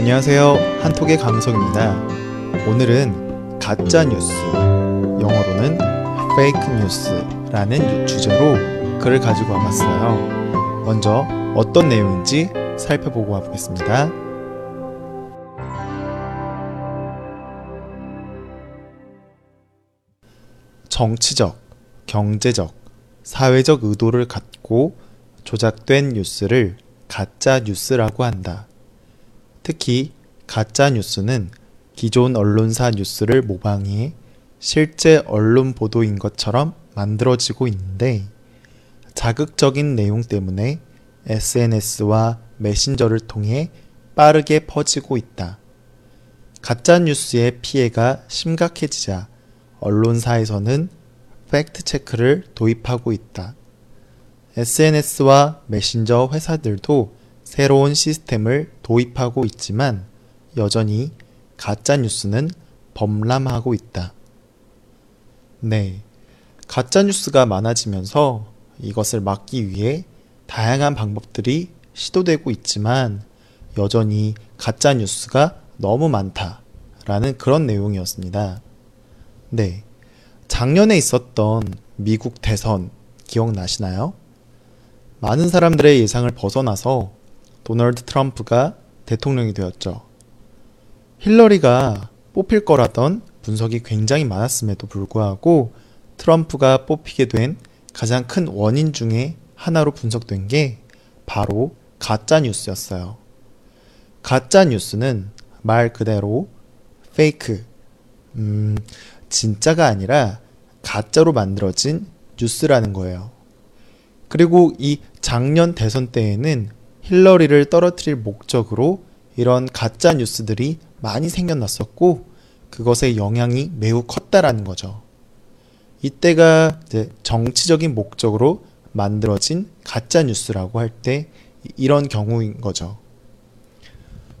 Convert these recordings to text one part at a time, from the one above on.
안녕하세요. 한톡의 강성입니다. 오늘은 가짜 뉴스, 영어로는 fake news라는 주제로 글을 가지고 와봤어요. 먼저 어떤 내용인지 살펴보고 와보겠습니다. 정치적, 경제적, 사회적 의도를 갖고 조작된 뉴스를 가짜 뉴스라고 한다. 특히 가짜 뉴스는 기존 언론사 뉴스를 모방해 실제 언론 보도인 것처럼 만들어지고 있는데 자극적인 내용 때문에 SNS와 메신저를 통해 빠르게 퍼지고 있다. 가짜 뉴스의 피해가 심각해지자 언론사에서는 fact check를 도입하고 있다. SNS와 메신저 회사들도 새로운 시스템을 도입하고 있지만 여전히 가짜 뉴스는 범람하고 있다. 네. 가짜 뉴스가 많아지면서 이것을 막기 위해 다양한 방법들이 시도되고 있지만 여전히 가짜 뉴스가 너무 많다라는 그런 내용이었습니다. 네. 작년에 있었던 미국 대선 기억나시나요? 많은 사람들의 예상을 벗어나서 도널드 트럼프가 대통령이 되었죠. 힐러리가 뽑힐 거라던 분석이 굉장히 많았음에도 불구하고 트럼프가 뽑히게 된 가장 큰 원인 중에 하나로 분석된 게 바로 가짜 뉴스였어요. 가짜 뉴스는 말 그대로 페이크, 음, 진짜가 아니라 가짜로 만들어진 뉴스라는 거예요. 그리고 이 작년 대선 때에는 힐러리를 떨어뜨릴 목적으로 이런 가짜 뉴스들이 많이 생겨났었고 그것의 영향이 매우 컸다라는 거죠. 이때가 정치적인 목적으로 만들어진 가짜 뉴스라고 할 때 이런 경우인 거죠.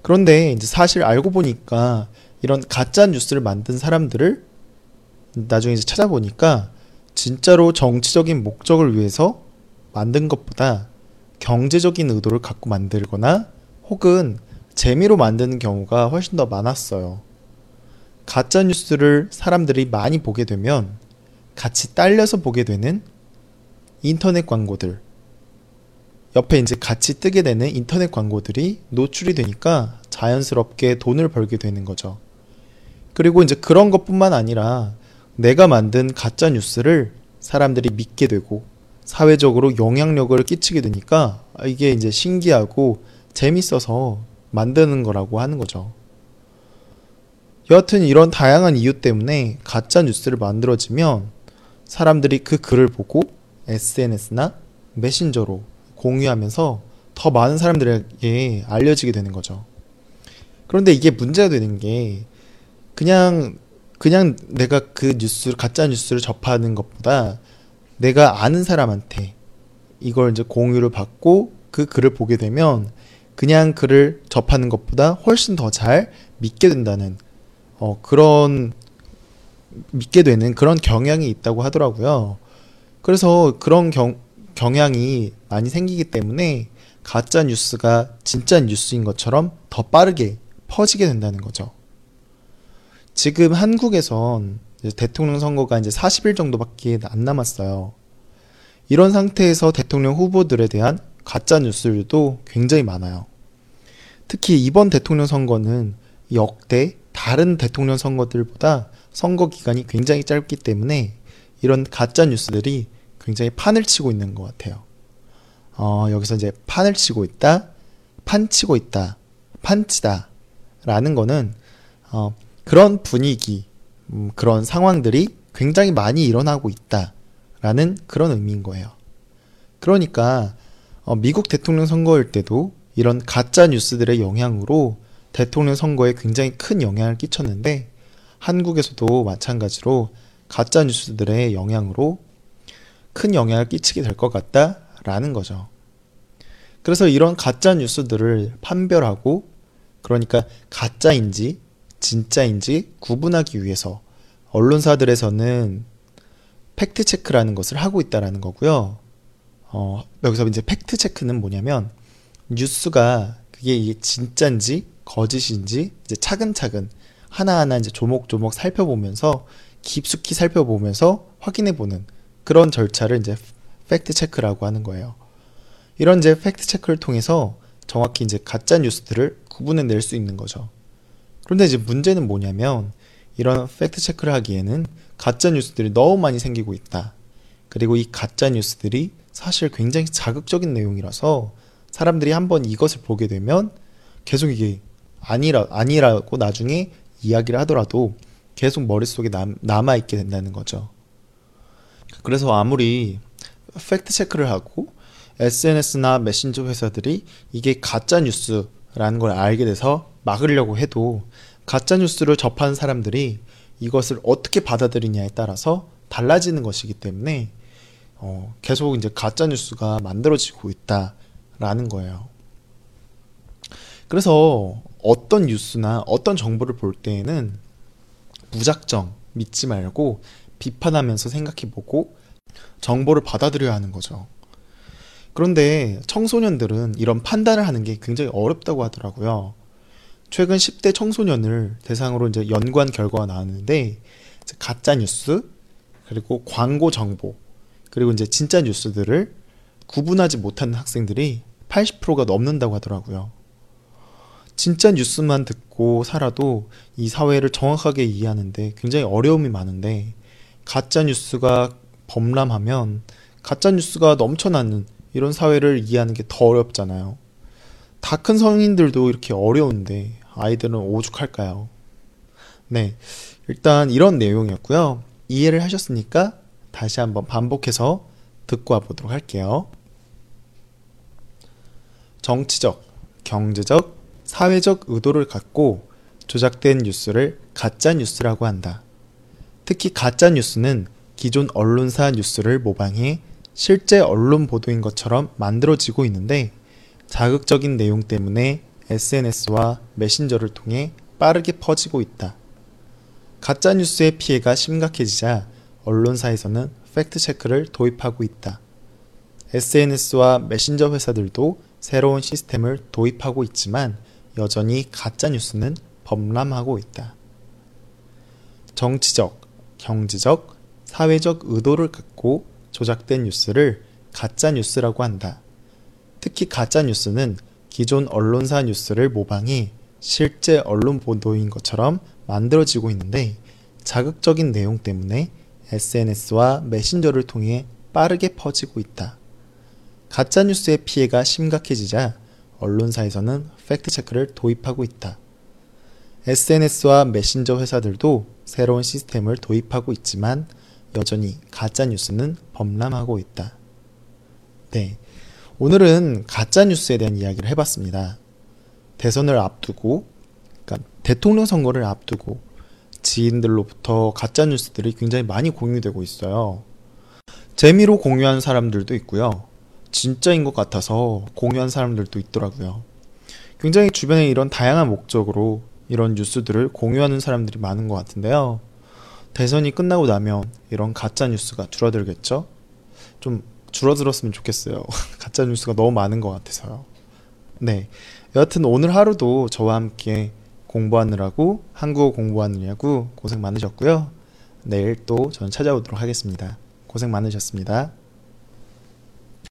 그런데 사실 알고 보니까 이런 가짜 뉴스를 만든 사람들을 나중에 이제 찾아보니까 진짜로 정치적인 목적을 위해서 만든 것보다 경제적인 의도를 갖고 만들거나 혹은 재미로 만드는 경우가 훨씬 더 많았어요. 가짜 뉴스를 사람들이 많이 보게 되면 같이 딸려서 보게 되는 인터넷 광고들. 옆에 이제 같이 뜨게 되는 인터넷 광고들이 노출이 되니까 자연스럽게 돈을 벌게 되는 거죠. 그리고 이제 그런 것뿐만 아니라 내가 만든 가짜 뉴스를 사람들이 믿게 되고 사회적으로 영향력을 끼치게 되니까 이게 이제 신기하고 재밌어서 만드는 거라고 하는 거죠. 여하튼 이런 다양한 이유 때문에 가짜 뉴스를 만들어지면 사람들이 그 글을 보고 SNS나 메신저로 공유하면서 더 많은 사람들에게 알려지게 되는 거죠. 그런데 이게 문제가 되는 게 그냥 그냥 내가 그 뉴스 가짜 뉴스를 접하는 것보다 내가 아는 사람한테 이걸 이제 공유를 받고 그 글을 보게 되면 그냥 글을 접하는 것보다 훨씬 더 잘 믿게 된다는 어, 그런 믿게 되는 그런 경향이 있다고 하더라고요. 그래서 그런 경, 경향이 많이 생기기 때문에 가짜 뉴스가 진짜 뉴스인 것처럼 더 빠르게 퍼지게 된다는 거죠. 지금 한국에선 대통령 선거가 이제 40일 정도밖에 안 남았어요. 이런 상태에서 대통령 후보들에 대한 가짜 뉴스들도 굉장히 많아요. 특히 이번 대통령 선거는 역대 다른 대통령 선거들보다 선거 기간이 굉장히 짧기 때문에 이런 가짜 뉴스들이 굉장히 판을 치고 있는 것 같아요. 어, 여기서 이제 판을 치고 있다, 판 치고 있다, 판치다 라는 거는 어, 그런 분위기, 음, 그런 상황들이 굉장히 많이 일어나고 있다라는 그런 의미인 거예요. 그러니까 어, 미국 대통령 선거일 때도 이런 가짜 뉴스들의 영향으로 대통령 선거에 굉장히 큰 영향을 끼쳤는데 한국에서도 마찬가지로 가짜 뉴스들의 영향으로 큰 영향을 끼치게 될 것 같다라는 거죠. 그래서 이런 가짜 뉴스들을 판별하고 그러니까 가짜인지 진짜인지 구분하기 위해서 언론사들에서는 fact check라는 것을 하고 있다라는 거고요. 어, 여기서 이제 fact check는 뭐냐면 뉴스가 그게 이게 진짜인지 거짓인지 이제 차근차근 하나하나 이제 조목조목 살펴보면서 깊숙이 살펴보면서 확인해보는 그런 절차를 이제 fact check라고 하는 거예요. 이런 이제 fact check를 통해서 정확히 이제 가짜 뉴스들을 구분해 낼 수 있는 거죠. 그런데 이제 문제는 뭐냐면 이런 fact check를 하기에는 가짜 뉴스들이 너무 많이 생기고 있다. 그리고 이 가짜 뉴스들이 사실 굉장히 자극적인 내용이라서 사람들이 한번 이것을 보게 되면 계속 이게 아니라 아니라고 나중에 이야기를 하더라도 계속 머릿속에 남, 남아 있게 된다는 거죠. 그래서 아무리 fact check를 하고 SNS나 메신저 회사들이 이게 가짜 뉴스라는 걸 알게 돼서 막으려고 해도 가짜 뉴스를 접하는 사람들이 이것을 어떻게 받아들이냐에 따라서 달라지는 것이기 때문에 어, 계속 이제 가짜 뉴스가 만들어지고 있다라는 거예요. 그래서 어떤 뉴스나 어떤 정보를 볼 때에는 무작정 믿지 말고 비판하면서 생각해보고 정보를 받아들여야 하는 거죠. 그런데 청소년들은 이런 판단을 하는 게 굉장히 어렵다고 하더라고요. 최근 10대 청소년을 대상으로 이제 연구한 결과가 나왔는데 가짜 뉴스 그리고 광고 정보 그리고 이제 진짜 뉴스들을 구분하지 못하는 학생들이 80%가 넘는다고 하더라고요. 진짜 뉴스만 듣고 살아도 이 사회를 정확하게 이해하는데 굉장히 어려움이 많은데 가짜 뉴스가 범람하면 가짜 뉴스가 넘쳐나는 이런 사회를 이해하는 게 더 어렵잖아요. 다 큰 성인들도 이렇게 어려운데 아이들은 오죽할까요? 네. 일단 이런 내용이었고요. 이해를 하셨으니까 다시 한번 반복해서 듣고 와보도록 할게요. 정치적, 경제적, 사회적 의도를 갖고 조작된 뉴스를 가짜 뉴스라고 한다. 특히 가짜 뉴스는 기존 언론사 뉴스를 모방해 실제 언론 보도인 것처럼 만들어지고 있는데 자극적인 내용 때문에 SNS와 메신저를 통해 빠르게 퍼지고 있다. 가짜 뉴스의 피해가 심각해지자 언론사에서는 팩트 체크를 도입하고 있다. SNS와 메신저 회사들도 새로운 시스템을 도입하고 있지만 여전히 가짜 뉴스는 범람하고 있다. 정치적, 경제적, 사회적 의도를 갖고 조작된 뉴스를 가짜 뉴스라고 한다. 특히 가짜 뉴스는 기존 언론사 뉴스를 모방해 실제 언론 보도인 것처럼 만들어지고 있는데 자극적인 내용 때문에 SNS와 메신저를 통해 빠르게 퍼지고 있다. 가짜 뉴스의 피해가 심각해지자 언론사에서는 fact check를 도입하고 있다. SNS와 메신저 회사들도 새로운 시스템을 도입하고 있지만 여전히 가짜 뉴스는 범람하고 있다. 네. 오늘은 가짜 뉴스에 대한 이야기를 해봤습니다. 대선을 앞두고, 그러니까 대통령 선거를 앞두고 지인들로부터 가짜 뉴스들이 굉장히 많이 공유되고 있어요. 재미로 공유하는 사람들도 있고요. 진짜인 것 같아서 공유한 사람들도 있더라고요. 굉장히 주변에 이런 다양한 목적으로 이런 뉴스들을 공유하는 사람들이 많은 것 같은데요. 대선이 끝나고 나면 이런 가짜 뉴스가 줄어들겠죠? 좀 줄어들었으면 좋겠어요. 가짜 뉴스가 너무 많은 것 같아서요. 네. 여하튼 오늘 하루도 저와 함께 공부하느라고 한국어 공부하느냐고 고생 많으셨고요. 내일 또 저는 찾아오도록 하겠습니다. 고생 많으셨습니다.